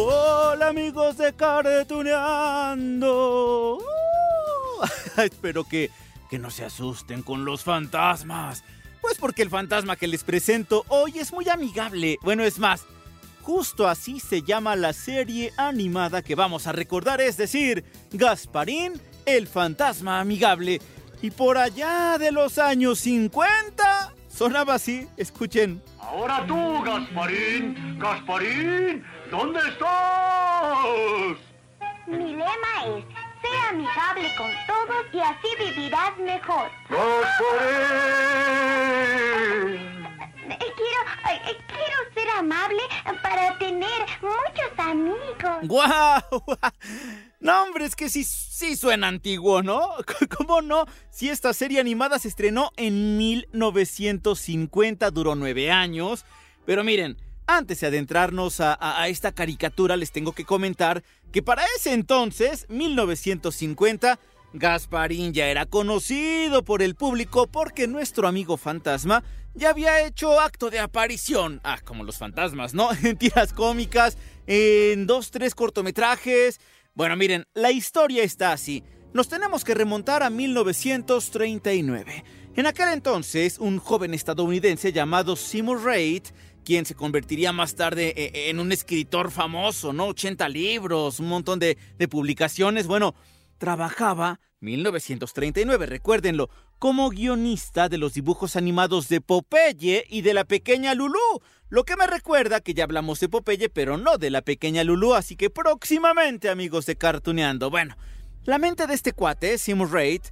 Hola amigos de Cartuneando. Uh, espero que, que no se asusten con los fantasmas. Pues porque el fantasma que les presento hoy es muy amigable. Bueno, es más, justo así se llama la serie animada que vamos a recordar, es decir, Gasparín, el fantasma amigable. Y por allá de los años 50 sonaba así, escuchen. Ahora tú, Gasparín. Gasparín, ¿dónde estás? Mi lema es, sé amigable con todos y así vivirás mejor. Gasparín. Eh, Quiero, eh, quiero amable para tener muchos amigos. ¡Guau! No, hombre, es que sí, sí suena antiguo, ¿no? ¿Cómo no? Si esta serie animada se estrenó en 1950, duró nueve años. Pero miren, antes de adentrarnos a- a esta caricatura, les tengo que comentar que para ese entonces, 1950, Gasparín ya era conocido por el público porque nuestro amigo fantasma ya había hecho acto de aparición. Ah, como los fantasmas, ¿no? En tiras cómicas, en dos, tres cortometrajes. Bueno, miren, la historia está así. Nos tenemos que remontar a 1939. En aquel entonces, un joven estadounidense llamado Seymour Reid, quien se convertiría más tarde eh, en un escritor famoso, ¿no? 80 libros, un montón de, de publicaciones. Bueno, trabajaba 1939, recuérdenlo, como guionista de los dibujos animados de Popeye y de la pequeña Lulú. Lo que me recuerda que ya hablamos de Popeye, pero no de la pequeña Lulú, así que próximamente, amigos de Cartuneando. Bueno, la mente de este cuate, Seymour Reid,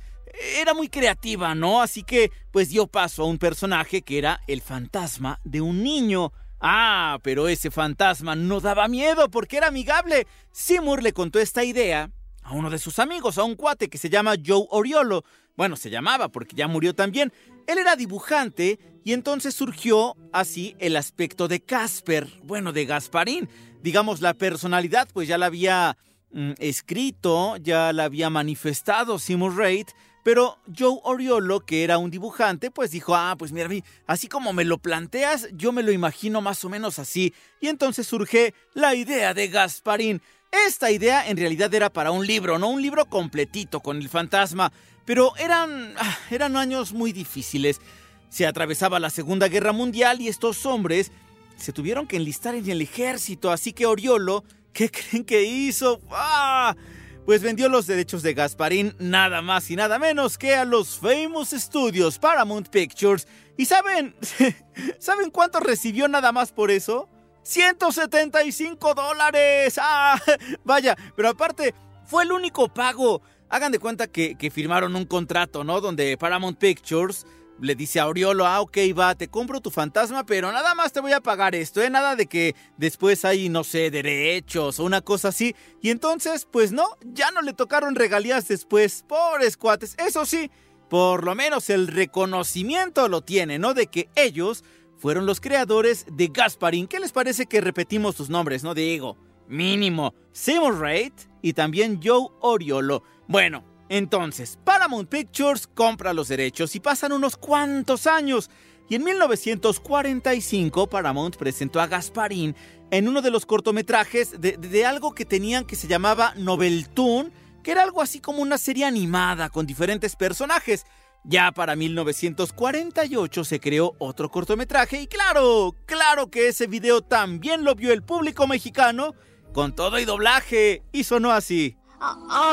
era muy creativa, ¿no? Así que, pues dio paso a un personaje que era el fantasma de un niño. Ah, pero ese fantasma no daba miedo porque era amigable. Seymour le contó esta idea a uno de sus amigos, a un cuate que se llama Joe Oriolo. Bueno, se llamaba porque ya murió también. Él era dibujante y entonces surgió así el aspecto de Casper, bueno, de Gasparín. Digamos, la personalidad pues ya la había mm, escrito, ya la había manifestado Seymour Reid, pero Joe Oriolo, que era un dibujante, pues dijo, ah, pues mira, así como me lo planteas, yo me lo imagino más o menos así. Y entonces surge la idea de Gasparín. Esta idea en realidad era para un libro, ¿no? Un libro completito con el fantasma. Pero eran, ah, eran años muy difíciles. Se atravesaba la Segunda Guerra Mundial y estos hombres se tuvieron que enlistar en el ejército. Así que Oriolo, ¿qué creen que hizo? ¡Ah! Pues vendió los derechos de Gasparín nada más y nada menos que a los Famous Studios Paramount Pictures. ¿Y saben? ¿Saben cuánto recibió nada más por eso? 175 dólares. ¡Ah! Vaya, pero aparte, fue el único pago. Hagan de cuenta que, que firmaron un contrato, ¿no? Donde Paramount Pictures le dice a Oriolo, ah, ok, va, te compro tu fantasma, pero nada más te voy a pagar esto, ¿eh? Nada de que después hay, no sé, derechos o una cosa así. Y entonces, pues no, ya no le tocaron regalías después. Pobres cuates. Eso sí, por lo menos el reconocimiento lo tiene, ¿no? De que ellos fueron los creadores de Gasparín. ¿Qué les parece que repetimos sus nombres, no? Digo, mínimo, Seymour Reid y también Joe Oriolo. Bueno, entonces, Paramount Pictures compra los derechos y pasan unos cuantos años. Y en 1945 Paramount presentó a Gasparín en uno de los cortometrajes de, de- de algo que tenían que se llamaba Noveltoon, que era algo así como una serie animada con diferentes personajes. Ya para 1948 se creó otro cortometraje y claro, claro que ese video también lo vio el público mexicano con todo y doblaje y sonó así.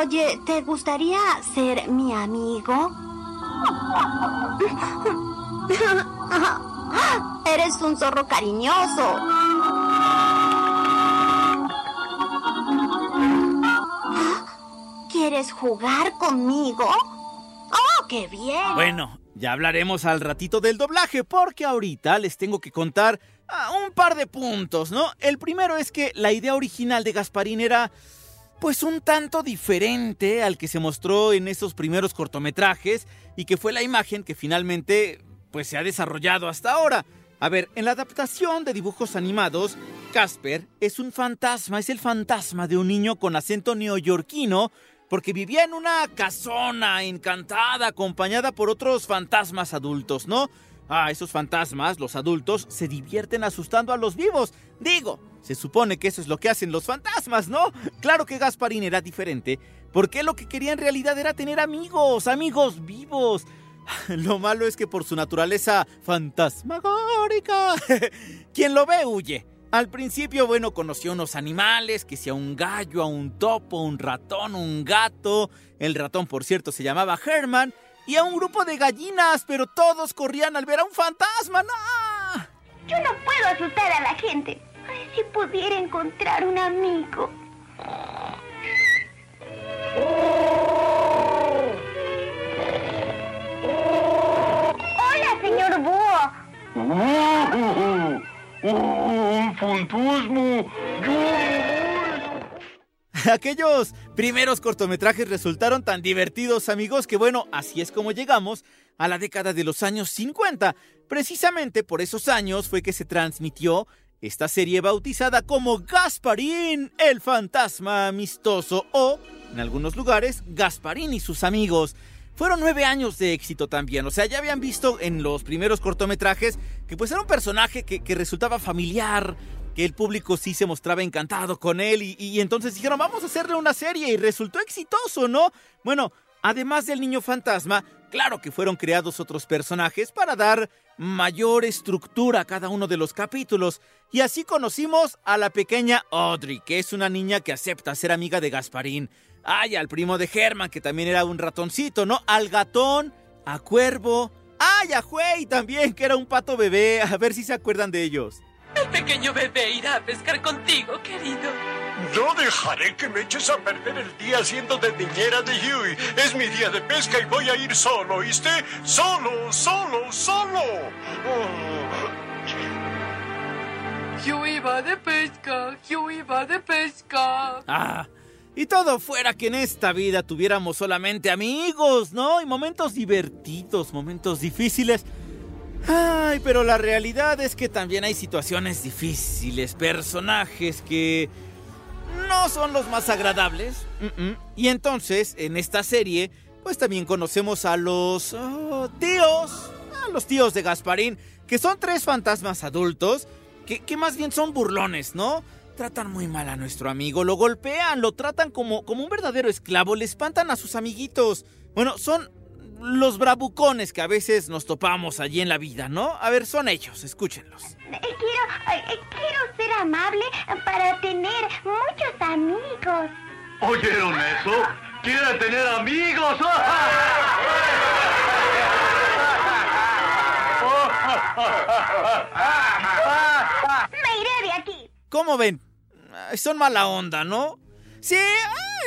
Oye, ¿te gustaría ser mi amigo? Eres un zorro cariñoso. ¿Quieres jugar conmigo? ¡Oh, qué bien! Bueno, ya hablaremos al ratito del doblaje porque ahorita les tengo que contar ah, un par de puntos, ¿no? El primero es que la idea original de Gasparín era pues un tanto diferente al que se mostró en esos primeros cortometrajes y que fue la imagen que finalmente pues se ha desarrollado hasta ahora. A ver, en la adaptación de dibujos animados, Casper es un fantasma, es el fantasma de un niño con acento neoyorquino porque vivía en una casona encantada acompañada por otros fantasmas adultos, ¿no? Ah, esos fantasmas, los adultos, se divierten asustando a los vivos. Digo, se supone que eso es lo que hacen los fantasmas, ¿no? Claro que Gasparín era diferente, porque lo que quería en realidad era tener amigos, amigos vivos. Lo malo es que por su naturaleza fantasmagórica, quien lo ve huye. Al principio, bueno, conoció unos animales, que sea un gallo, a un topo, un ratón, un gato. El ratón, por cierto, se llamaba Herman. Y a un grupo de gallinas, pero todos corrían al ver a un fantasma. ¡No! Yo no puedo asustar a la gente. Ay, si pudiera encontrar un amigo. Hola, señor Búho. ¡Un! Aquellos primeros cortometrajes resultaron tan divertidos, amigos, que bueno, así es como llegamos a la década de los años 50. Precisamente por esos años fue que se transmitió esta serie bautizada como Gasparín, el fantasma amistoso, o, en algunos lugares, Gasparín y sus amigos. Fueron nueve años de éxito también, o sea, ya habían visto en los primeros cortometrajes que pues era un personaje que, resultaba familiar, que el público sí se mostraba encantado con él y entonces dijeron vamos a hacerle una serie y resultó exitoso, ¿no? Bueno, además del niño fantasma, claro que fueron creados otros personajes para dar mayor estructura a cada uno de los capítulos y así conocimos a la pequeña Audrey, que es una niña que acepta ser amiga de Gasparín. Ay, al primo de Herman, que también era un ratoncito, ¿no? Al gatón, a Cuervo. Ay, a Huey también, que era un pato bebé. A ver si se acuerdan de ellos. El pequeño bebé irá a pescar contigo, querido. No dejaré que me eches a perder el día siendo de niñera de Huey. Es mi día de pesca y voy a ir solo, ¿oíste? Solo, solo, solo. Huey va de pesca, Huey va de pesca. Ah, y todo fuera que en esta vida tuviéramos solamente amigos, ¿no? Y momentos divertidos, momentos difíciles. Ay, pero la realidad es que también hay situaciones difíciles, personajes que no son los más agradables. Y entonces, en esta serie, pues también conocemos a los oh, tíos, a los tíos de Gasparín, que son tres fantasmas adultos, que más bien son burlones, ¿no? Tratan muy mal a nuestro amigo, lo golpean, lo tratan como, como un verdadero esclavo, le espantan a sus amiguitos. Bueno, son los bravucones que a veces nos topamos allí en la vida, ¿no? A ver, son ellos, escúchenlos. Eh, Quiero, eh, quiero ser amable para tener muchos amigos. ¿Oyeron eso? ¿Quiere tener amigos? Me iré de aquí. ¿Cómo ven? Son mala onda, ¿no? Sí,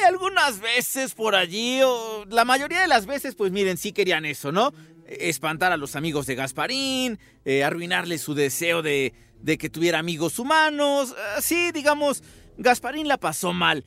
algunas veces por allí, o la mayoría de las veces, pues miren, sí querían eso, ¿no? Espantar a los amigos de Gasparín, eh, arruinarle su deseo de, de que tuviera amigos humanos. Ah, sí, digamos, Gasparín la pasó mal.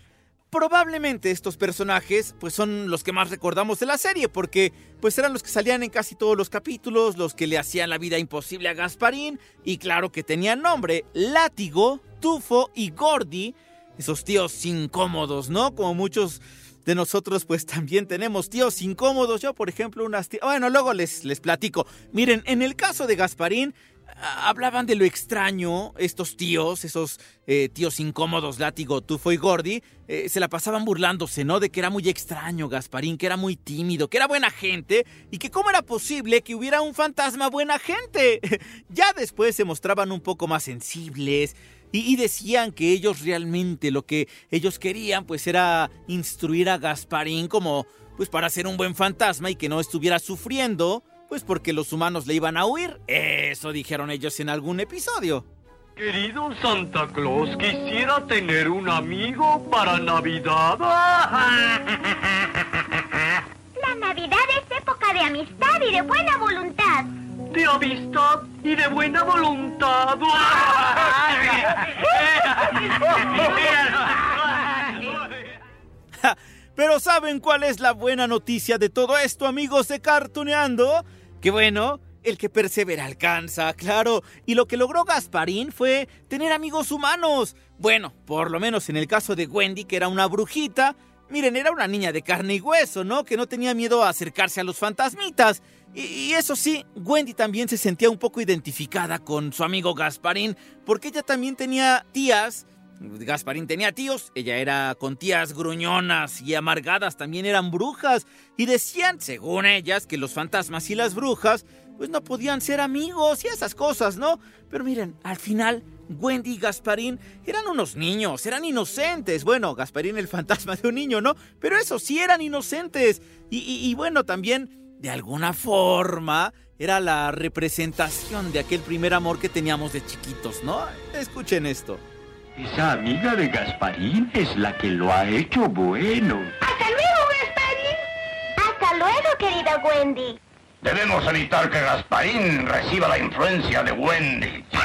Probablemente estos personajes pues son los que más recordamos de la serie porque pues eran los que salían en casi todos los capítulos, los que le hacían la vida imposible a Gasparín y claro que tenían nombre, Látigo, Tufo y Gordy, esos tíos incómodos, ¿no? Como muchos de nosotros pues también tenemos tíos incómodos, yo por ejemplo unas tías, bueno luego les, les platico, miren, en el caso de Gasparín hablaban de lo extraño, estos tíos, esos eh, tíos incómodos, Látigo, Tufo y Gordy, eh, se la pasaban burlándose, ¿no? De que era muy extraño Gasparín, que era muy tímido, que era buena gente y que cómo era posible que hubiera un fantasma buena gente. ya después se mostraban un poco más sensibles. Y, y decían que ellos realmente lo que ellos querían pues era instruir a Gasparín como pues para ser un buen fantasma y que no estuviera sufriendo pues porque los humanos le iban a huir. Eso dijeron ellos en algún episodio. Querido Santa Claus, quisiera tener un amigo para Navidad. La Navidad es época de amistad y de buena voluntad. De amistad y de buena voluntad. Pero ¿saben cuál es la buena noticia de todo esto, amigos de Cartuneando? Que bueno, el que persevera alcanza, claro. Y lo que logró Gasparín fue tener amigos humanos. Bueno, por lo menos en el caso de Wendy, que era una brujita. Miren, era una niña de carne y hueso, ¿no? Que no tenía miedo a acercarse a los fantasmitas. Y, y eso sí, Wendy también se sentía un poco identificada con su amigo Gasparín, porque ella también tenía tías Gasparín tenía tíos, ella era con tías gruñonas y amargadas, también eran brujas, y decían, según ellas, que los fantasmas y las brujas, pues no podían ser amigos y esas cosas, ¿no? Pero miren, al final, Wendy y Gasparín eran unos niños, eran inocentes. Bueno, Gasparín el fantasma de un niño, ¿no? Pero eso sí, eran inocentes. Y, y- y bueno, también, de alguna forma, era la representación de aquel primer amor que teníamos de chiquitos, ¿no? Escuchen esto. Esa amiga de Gasparín es la que lo ha hecho bueno. ¡Hasta luego, Gasparín! ¡Hasta luego, querida Wendy! Debemos evitar que Gasparín reciba la influencia de Wendy.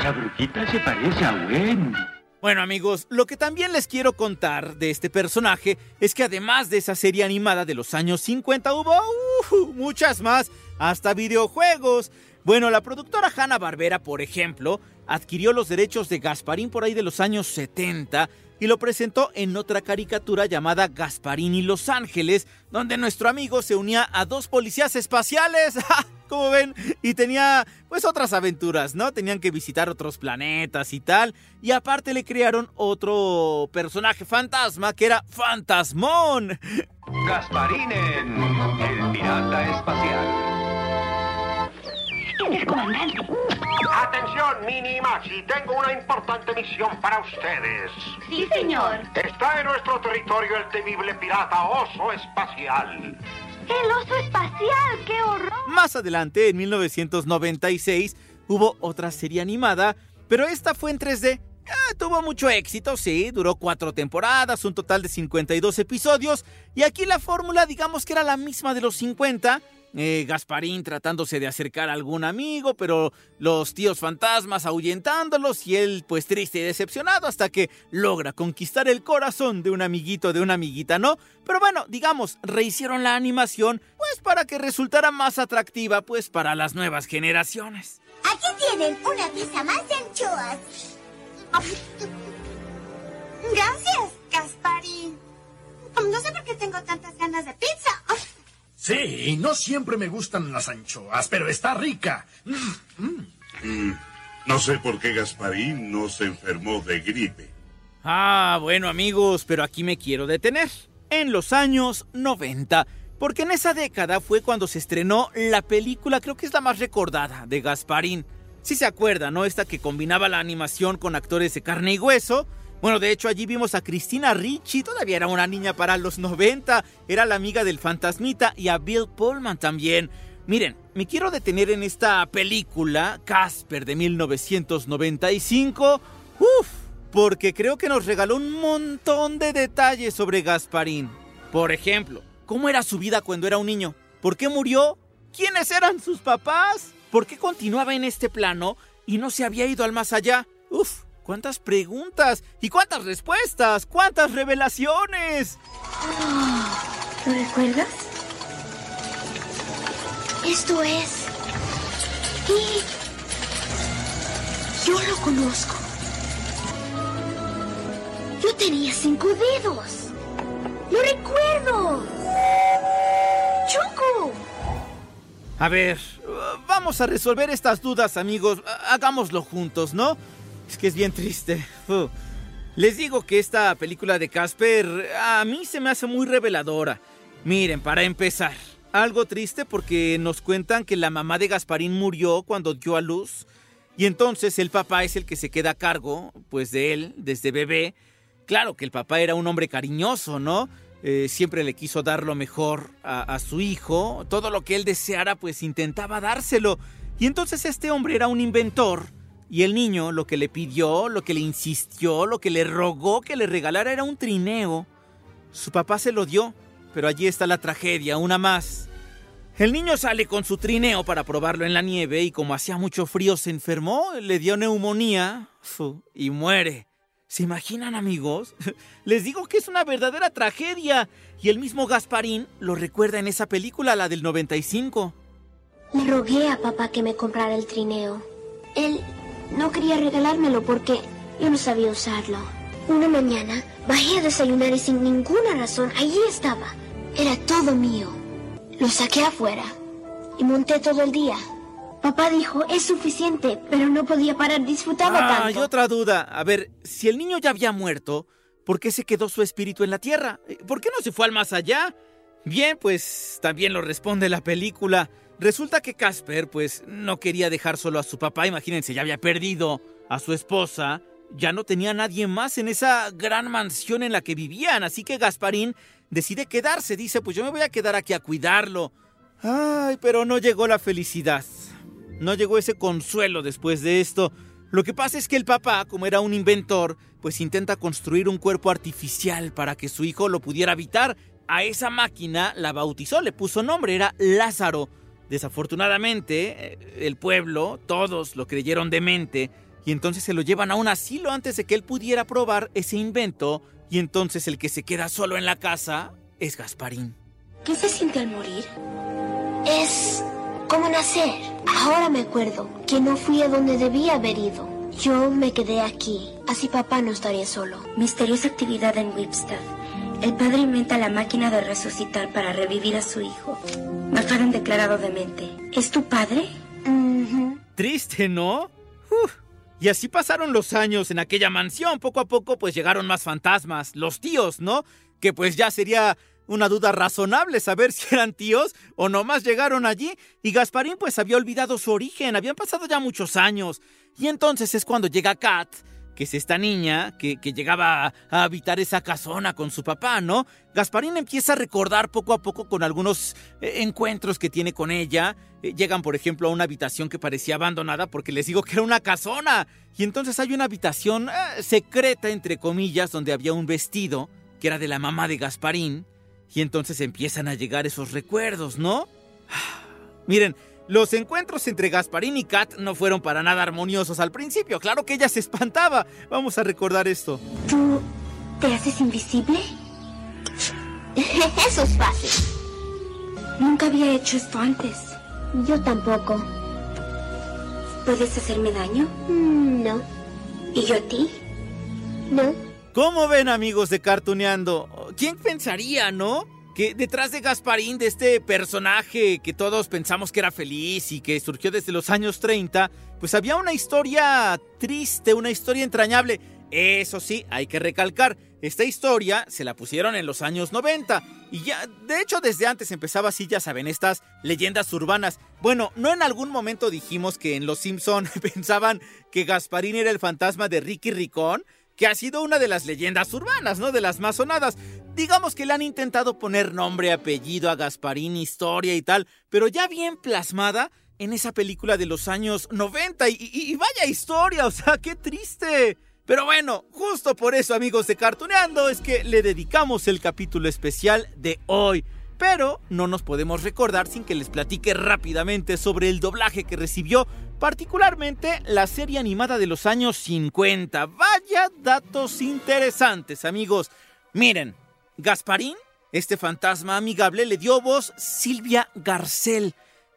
Esa brujita se parece a Wendy. Bueno amigos, lo que también les quiero contar de este personaje es que además de esa serie animada de los años 50 hubo uh, muchas más, hasta videojuegos. Bueno, la productora Hanna Barbera, por ejemplo, adquirió los derechos de Gasparín por ahí de los años 70 y lo presentó en otra caricatura llamada Gasparín y Los Ángeles, donde nuestro amigo se unía a dos policías espaciales. Como ven, y tenía pues otras aventuras, ¿no? Tenían que visitar otros planetas y tal. Y aparte le crearon otro personaje fantasma que era Fantasmón. Gasparín en El Pirata Espacial. Atención, Mini y Maxi, tengo una importante misión para ustedes. Sí, señor. Está en nuestro territorio el temible pirata Oso Espacial. El oso espacial, qué horror. Más adelante, en 1996, hubo otra serie animada, pero esta fue en 3D. Ah, tuvo mucho éxito, sí, duró cuatro temporadas, un total de 52 episodios, y aquí la fórmula digamos que era la misma de los 50. Eh, Gasparín tratándose de acercar a algún amigo, pero los tíos fantasmas ahuyentándolos y él pues triste y decepcionado hasta que logra conquistar el corazón de un amiguito, de una amiguita, ¿no? Pero bueno, digamos, rehicieron la animación pues para que resultara más atractiva pues para las nuevas generaciones. Aquí tienen una pieza más de anchoas. Gracias, Gasparín. No sé por qué tengo tantas ganas de pizza. Sí, no siempre me gustan las anchoas, pero está rica. Mm, no sé por qué Gasparín no se enfermó de gripe. Ah, bueno amigos, pero aquí me quiero detener. En los años 90, porque en esa década fue cuando se estrenó la película, creo que es la más recordada, de Gasparín. Si se acuerdan, ¿no? Esta que combinaba la animación con actores de carne y hueso. Bueno, de hecho allí vimos a Cristina Ricci, todavía era una niña para los 90, era la amiga del fantasmita y a Bill Pullman también. Miren, me quiero detener en esta película, Casper de 1995. Uf, porque creo que nos regaló un montón de detalles sobre Gasparín. Por ejemplo, ¿cómo era su vida cuando era un niño? ¿Por qué murió? ¿Quiénes eran sus papás? ¿Por qué continuaba en este plano y no se había ido al más allá? Uf, cuántas preguntas y cuántas respuestas, cuántas revelaciones. ¿Lo recuerdas? Esto es... Y... Yo lo conozco. Yo tenía cinco dedos. ¡Lo recuerdo! ¡Choco! A ver, vamos a resolver estas dudas, amigos. Ha- Hagámoslo juntos, ¿no? Es que es bien triste. Les digo que esta película de Casper a mí se me hace muy reveladora. Miren, para empezar, algo triste porque nos cuentan que la mamá de Gasparín murió cuando dio a luz. Y entonces el papá es el que se queda a cargo, pues de él, desde bebé. Claro que el papá era un hombre cariñoso, ¿no? Eh, siempre le quiso dar lo mejor a, a su hijo. Todo lo que él deseara, pues intentaba dárselo. Y entonces este hombre era un inventor. Y el niño lo que le pidió, lo que le insistió, lo que le rogó que le regalara era un trineo. Su papá se lo dio, pero allí está la tragedia, una más. El niño sale con su trineo para probarlo en la nieve y como hacía mucho frío se enfermó, le dio neumonía y muere. ¿Se imaginan, amigos? Les digo que es una verdadera tragedia. Y el mismo Gasparín lo recuerda en esa película, la del 95. Le rogué a papá que me comprara el trineo. Él no quería regalármelo porque yo no sabía usarlo. Una mañana bajé a desayunar y sin ninguna razón allí estaba. Era todo mío. Lo saqué afuera y monté todo el día. Papá dijo, es suficiente, pero no podía parar, disfrutaba Ah, tanto. hay otra duda. A ver, si el niño ya había muerto, ¿por qué se quedó su espíritu en la tierra? ¿Por qué no se fue al más allá? Bien, pues también lo responde la película. Resulta que Casper, pues, no quería dejar solo a su papá. Imagínense, ya había perdido a su esposa. Ya no tenía nadie más en esa gran mansión en la que vivían. Así que Gasparín decide quedarse. Dice, pues yo me voy a quedar aquí a cuidarlo. Ay, pero no llegó la felicidad. No llegó ese consuelo después de esto. Lo que pasa es que el papá, como era un inventor, pues intenta construir un cuerpo artificial para que su hijo lo pudiera habitar. A esa máquina la bautizó, le puso nombre, era Lázaro. Desafortunadamente, eh, el pueblo, todos lo creyeron demente, y entonces se lo llevan a un asilo antes de que él pudiera probar ese invento, y entonces el que se queda solo en la casa es Gasparín. ¿Qué se siente al morir? Es como nacer. Ahora me acuerdo que no fui a donde debía haber ido. Yo me quedé aquí. Así papá no estaría solo. Misteriosa actividad en Whipstaff. El padre inventa la máquina de resucitar para revivir a su hijo. McFadden declarado demente. ¿Es tu padre? Triste, ¿no? Uf. Y así pasaron los años en aquella mansión. Poco a poco, pues llegaron más fantasmas, los tíos, ¿no? Que pues ya sería una duda razonable saber si eran tíos o nomás llegaron allí. Y Gasparín pues había olvidado su origen, habían pasado ya muchos años. Y entonces es cuando llega Kat, que es esta niña que, que llegaba a, habitar esa casona con su papá, ¿no? Gasparín empieza a recordar poco a poco con algunos eh, encuentros que tiene con ella. Eh, llegan, por ejemplo, a una habitación que parecía abandonada porque les digo que era una casona. Y entonces hay una habitación eh, secreta, entre comillas, donde había un vestido que era de la mamá de Gasparín. Y entonces empiezan a llegar esos recuerdos, ¿no? Miren, los encuentros entre Gasparín y Kat no fueron para nada armoniosos al principio. Claro que ella se espantaba. Vamos a recordar esto. ¿Tú te haces invisible? Eso es fácil. Nunca había hecho esto antes. Yo tampoco. ¿Puedes hacerme daño? Mm, No. ¿Y yo a ti? No. ¿Cómo ven amigos de Cartuneando? ¿Quién pensaría, no? Que detrás de Gasparín, de este personaje que todos pensamos que era feliz y que surgió desde los años 30, pues había una historia triste, una historia entrañable. Eso sí, hay que recalcar, esta historia se la pusieron en los años 90 y ya, de hecho desde antes empezaba así, ya saben, estas leyendas urbanas. Bueno, no en algún momento dijimos que en Los Simpson pensaban que Gasparín era el fantasma de Ricky Ricón, que ha sido una de las leyendas urbanas, ¿no? De las más sonadas. Digamos que le han intentado poner nombre, apellido a Gasparín, historia y tal, pero ya bien plasmada en esa película de los años 90 y, vaya historia, o sea, qué triste. Pero bueno, justo por eso, amigos de Cartuneando, es que le dedicamos el capítulo especial de hoy. Pero no nos podemos recordar sin que les platique rápidamente sobre el doblaje que recibió, particularmente la serie animada de los años 50. Vaya datos interesantes, amigos. Miren, Gasparín, este fantasma amigable, le dio voz Silvia Garcel.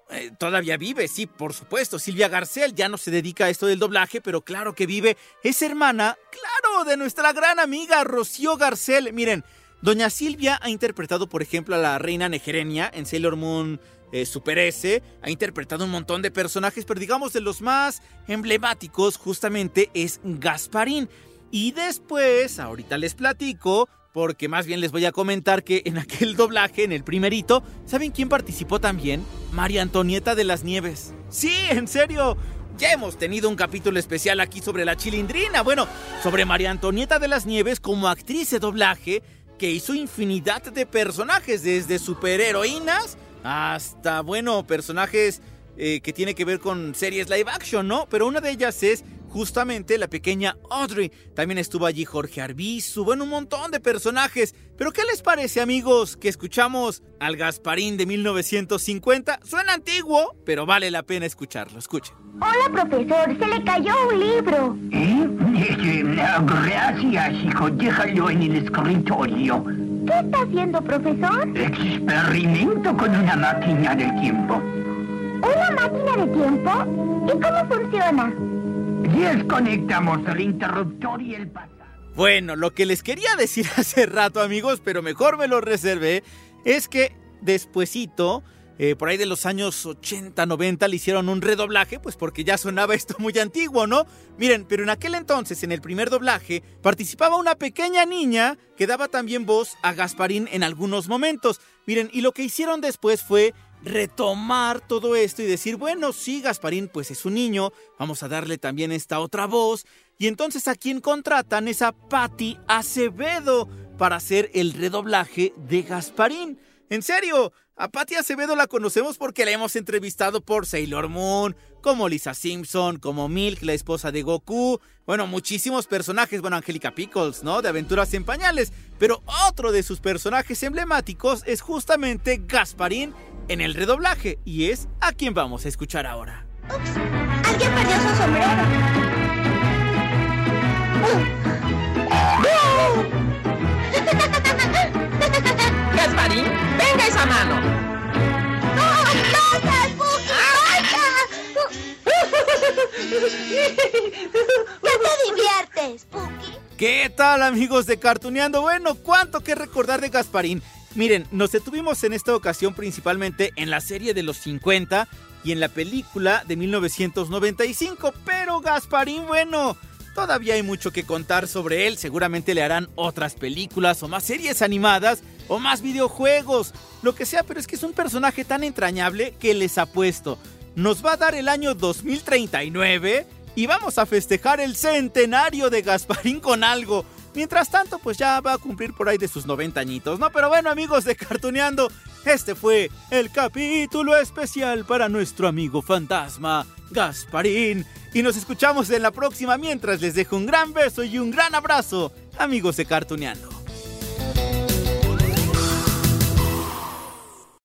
Eh, todavía vive, sí, por supuesto. Silvia Garcel ya no se dedica a esto del doblaje, pero claro que vive. Es hermana, claro, de nuestra gran amiga Rocío Garcel. Miren, Doña Silvia ha interpretado, por ejemplo, a la reina Negerenia en Sailor Moon eh, Super S. Ha interpretado un montón de personajes, pero digamos de los más emblemáticos justamente es Gasparín. Y después, ahorita les platico, porque más bien les voy a comentar que en aquel doblaje, en el primerito, ¿saben quién participó también? María Antonieta de las Nieves. Sí, en serio. Ya hemos tenido un capítulo especial aquí sobre la chilindrina. Bueno, sobre María Antonieta de las Nieves como actriz de doblaje que hizo infinidad de personajes, desde superheroínas hasta, bueno, personajes eh, que tiene que ver con series live action, ¿no? Pero una de ellas es justamente la pequeña Audrey. También estuvo allí Jorge Arbizu, bueno, un montón de personajes. Pero ¿qué les parece, amigos, que escuchamos al Gasparín de 1950? Suena antiguo, pero vale la pena escucharlo. Escuchen. Hola, profesor. Se le cayó un libro. ¿Eh? ¿Un Gracias, hijo. Déjalo en el escritorio. ¿Qué está haciendo, profesor? Experimento con una máquina del tiempo. ¿Una máquina de tiempo? ¿Y cómo funciona? Desconectamos el interruptor y el pasado. Bueno, lo que les quería decir hace rato, amigos, pero mejor me lo reservé, es que despuesito, eh, por ahí de los años 80, 90, le hicieron un redoblaje, pues porque ya sonaba esto muy antiguo, ¿no? Miren, pero en aquel entonces, en el primer doblaje, participaba una pequeña niña que daba también voz a Gasparín en algunos momentos. Miren, y lo que hicieron después fue retomar todo esto y decir, bueno, sí, Gasparín pues es un niño, vamos a darle también esta otra voz. Y entonces a quien contratan es a Patty Acevedo para hacer el redoblaje de Gasparín. En serio, a Patty Acevedo la conocemos porque la hemos entrevistado por Sailor Moon, como Lisa Simpson, como Milk, la esposa de Goku. Bueno, muchísimos personajes, bueno, Angélica Pickles, ¿no? De Aventuras en Pañales. Pero otro de sus personajes emblemáticos es justamente Gasparín en el redoblaje. Y es a quien vamos a escuchar ahora. Ups, alguien perdió su sombrero. Gasparín, mano. ¡No, no, Spooky! ¿Qué te diviertes, Spooky? ¿Qué tal amigos de Cartuneando? Bueno, ¿cuánto que recordar de Gasparín? Miren, nos detuvimos en esta ocasión principalmente en la serie de los 50 y en la película de 1995, pero Gasparín, bueno, todavía hay mucho que contar sobre él, seguramente le harán otras películas o más series animadas o más videojuegos, lo que sea, pero es que es un personaje tan entrañable que les apuesto, nos va a dar el año 2039 y vamos a festejar el centenario de Gasparín con algo. Mientras tanto, pues ya va a cumplir por ahí de sus 90 añitos, ¿no? Pero bueno, amigos de Cartuneando, este fue el capítulo especial para nuestro amigo fantasma, Gasparín. Y nos escuchamos en la próxima mientras les dejo un gran beso y un gran abrazo, amigos de Cartuneando.